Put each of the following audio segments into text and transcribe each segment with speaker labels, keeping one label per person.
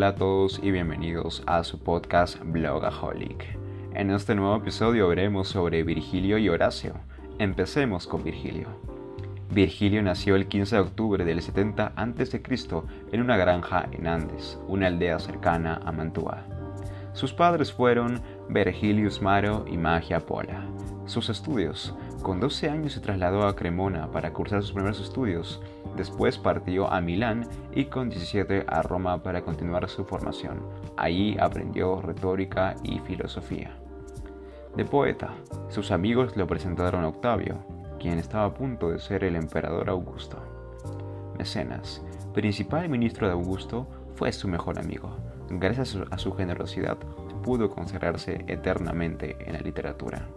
Speaker 1: Hola a todos y bienvenidos a su podcast Blogaholic. En este nuevo episodio veremos sobre Virgilio y Horacio. Empecemos con Virgilio. Virgilio nació el 15 de octubre del 70 a.C. en una granja en Andes, una aldea cercana a Mantua. Sus padres fueron Vergilius Maro y Magia Pola. Sus estudios. Con 12 años se trasladó a Cremona para cursar sus primeros estudios. Después partió a Milán y con 17 a Roma para continuar su formación. Allí aprendió retórica y filosofía. De poeta, sus amigos lo presentaron a Octavio, quien estaba a punto de ser el emperador Augusto. Mecenas, principal ministro de Augusto, fue su mejor amigo. Gracias a su generosidad, pudo consagrarse eternamente en la literatura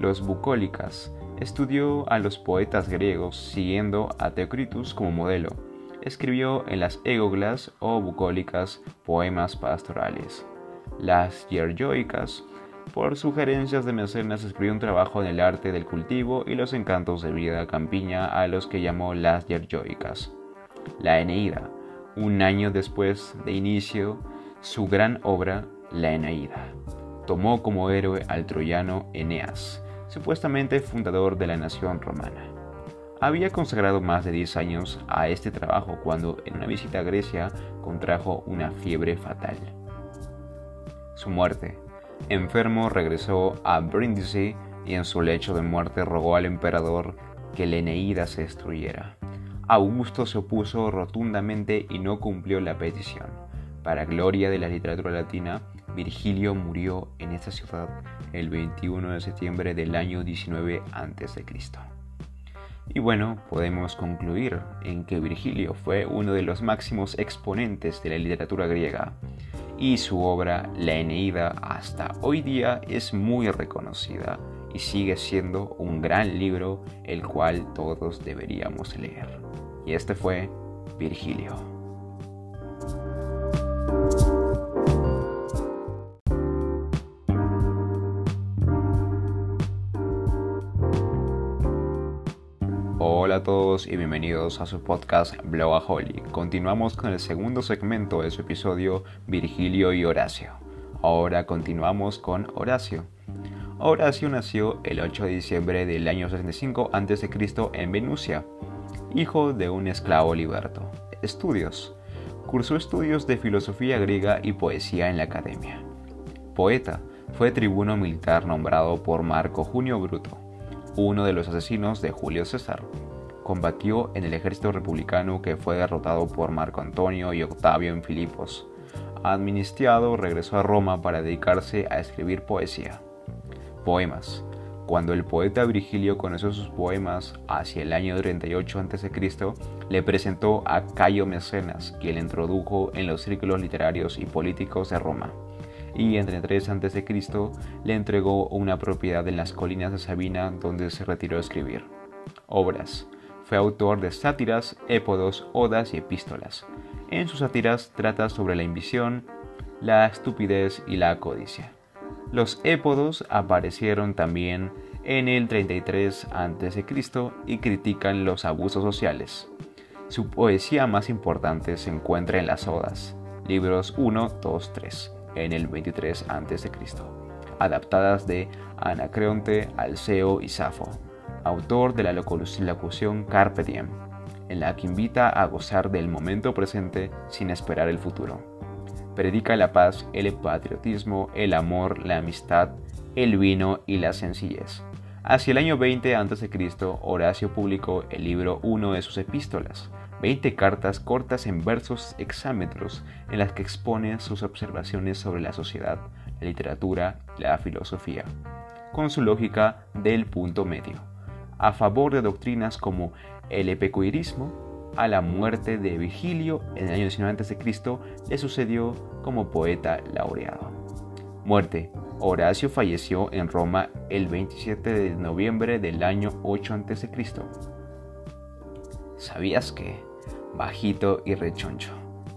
Speaker 1: los bucólicas. Estudió a los poetas griegos siguiendo a Teocritus como modelo. Escribió en las egoglas o bucólicas poemas pastorales. Las yerjoicas, por sugerencias de Mecenas, escribió un trabajo en el arte del cultivo y los encantos de vida campiña a los que llamó las yerjoicas. La Eneida, un año después de inicio, su gran obra, La Eneida tomó como héroe al troyano Eneas, supuestamente fundador de la nación romana. Había consagrado más de 10 años a este trabajo cuando en una visita a Grecia contrajo una fiebre fatal. Su muerte. Enfermo regresó a Brindisi y en su lecho de muerte rogó al emperador que la Eneida se destruyera. Augusto se opuso rotundamente y no cumplió la petición. Para gloria de la literatura latina, Virgilio murió en esta ciudad el 21 de septiembre del año 19 a.C. Y bueno, podemos concluir en que Virgilio fue uno de los máximos exponentes de la literatura griega y su obra, La Eneida, hasta hoy día es muy reconocida y sigue siendo un gran libro el cual todos deberíamos leer. Y este fue Virgilio. Hola a todos y bienvenidos a su podcast Blogaholic. Continuamos con el segundo segmento de su episodio Virgilio y Horacio. Ahora continuamos con Horacio. Horacio nació el 8 de diciembre del año 65 a.C. en Venusia, hijo de un esclavo liberto. Estudios. Cursó estudios de filosofía griega y poesía en la academia. Poeta. Fue tribuno militar nombrado por Marco Junio Bruto uno de los asesinos de Julio César. Combatió en el ejército republicano que fue derrotado por Marco Antonio y Octavio en Filipos. Administrado, regresó a Roma para dedicarse a escribir poesía. Poemas. Cuando el poeta Virgilio conoció sus poemas hacia el año 38 a.C., le presentó a Cayo Mecenas, quien le introdujo en los círculos literarios y políticos de Roma y en 33 a.C. le entregó una propiedad en las colinas de Sabina donde se retiró a escribir. Obras. Fue autor de sátiras, épodos, odas y epístolas. En sus sátiras trata sobre la ambición, la estupidez y la codicia. Los épodos aparecieron también en el 33 a.C. y critican los abusos sociales. Su poesía más importante se encuentra en las Odas, libros 1, 2, 3 en el 23 a.C., adaptadas de Anacreonte, Alceo y Safo, autor de la locución Carpe Diem, en la que invita a gozar del momento presente sin esperar el futuro. Predica la paz, el patriotismo, el amor, la amistad, el vino y la sencillez. Hacia el año 20 a.C., Horacio publicó el libro 1 de sus epístolas, 20 cartas cortas en versos exámetros en las que expone sus observaciones sobre la sociedad, la literatura y la filosofía, con su lógica del punto medio, a favor de doctrinas como el epicurismo, a la muerte de Virgilio en el año 19 a.C. le sucedió como poeta laureado. Muerte. Horacio falleció en Roma el 27 de noviembre del año 8 a.C. ¿Sabías que bajito y rechoncho.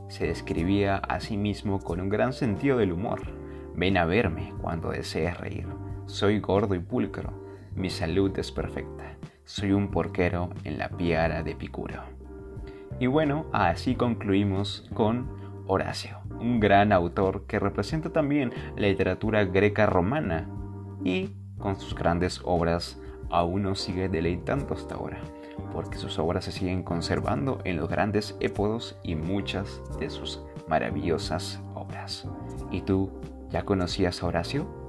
Speaker 1: Se describía a sí mismo con un gran sentido del humor. Ven a verme cuando desees reír. Soy gordo y pulcro. Mi salud es perfecta. Soy un porquero en la piara de Picuro. Y bueno, así concluimos con Horacio, un gran autor que representa también la literatura greca romana y con sus grandes obras aún nos sigue deleitando hasta ahora, porque sus obras se siguen conservando en los grandes épodos y muchas de sus maravillosas obras. ¿Y tú ya conocías a Horacio?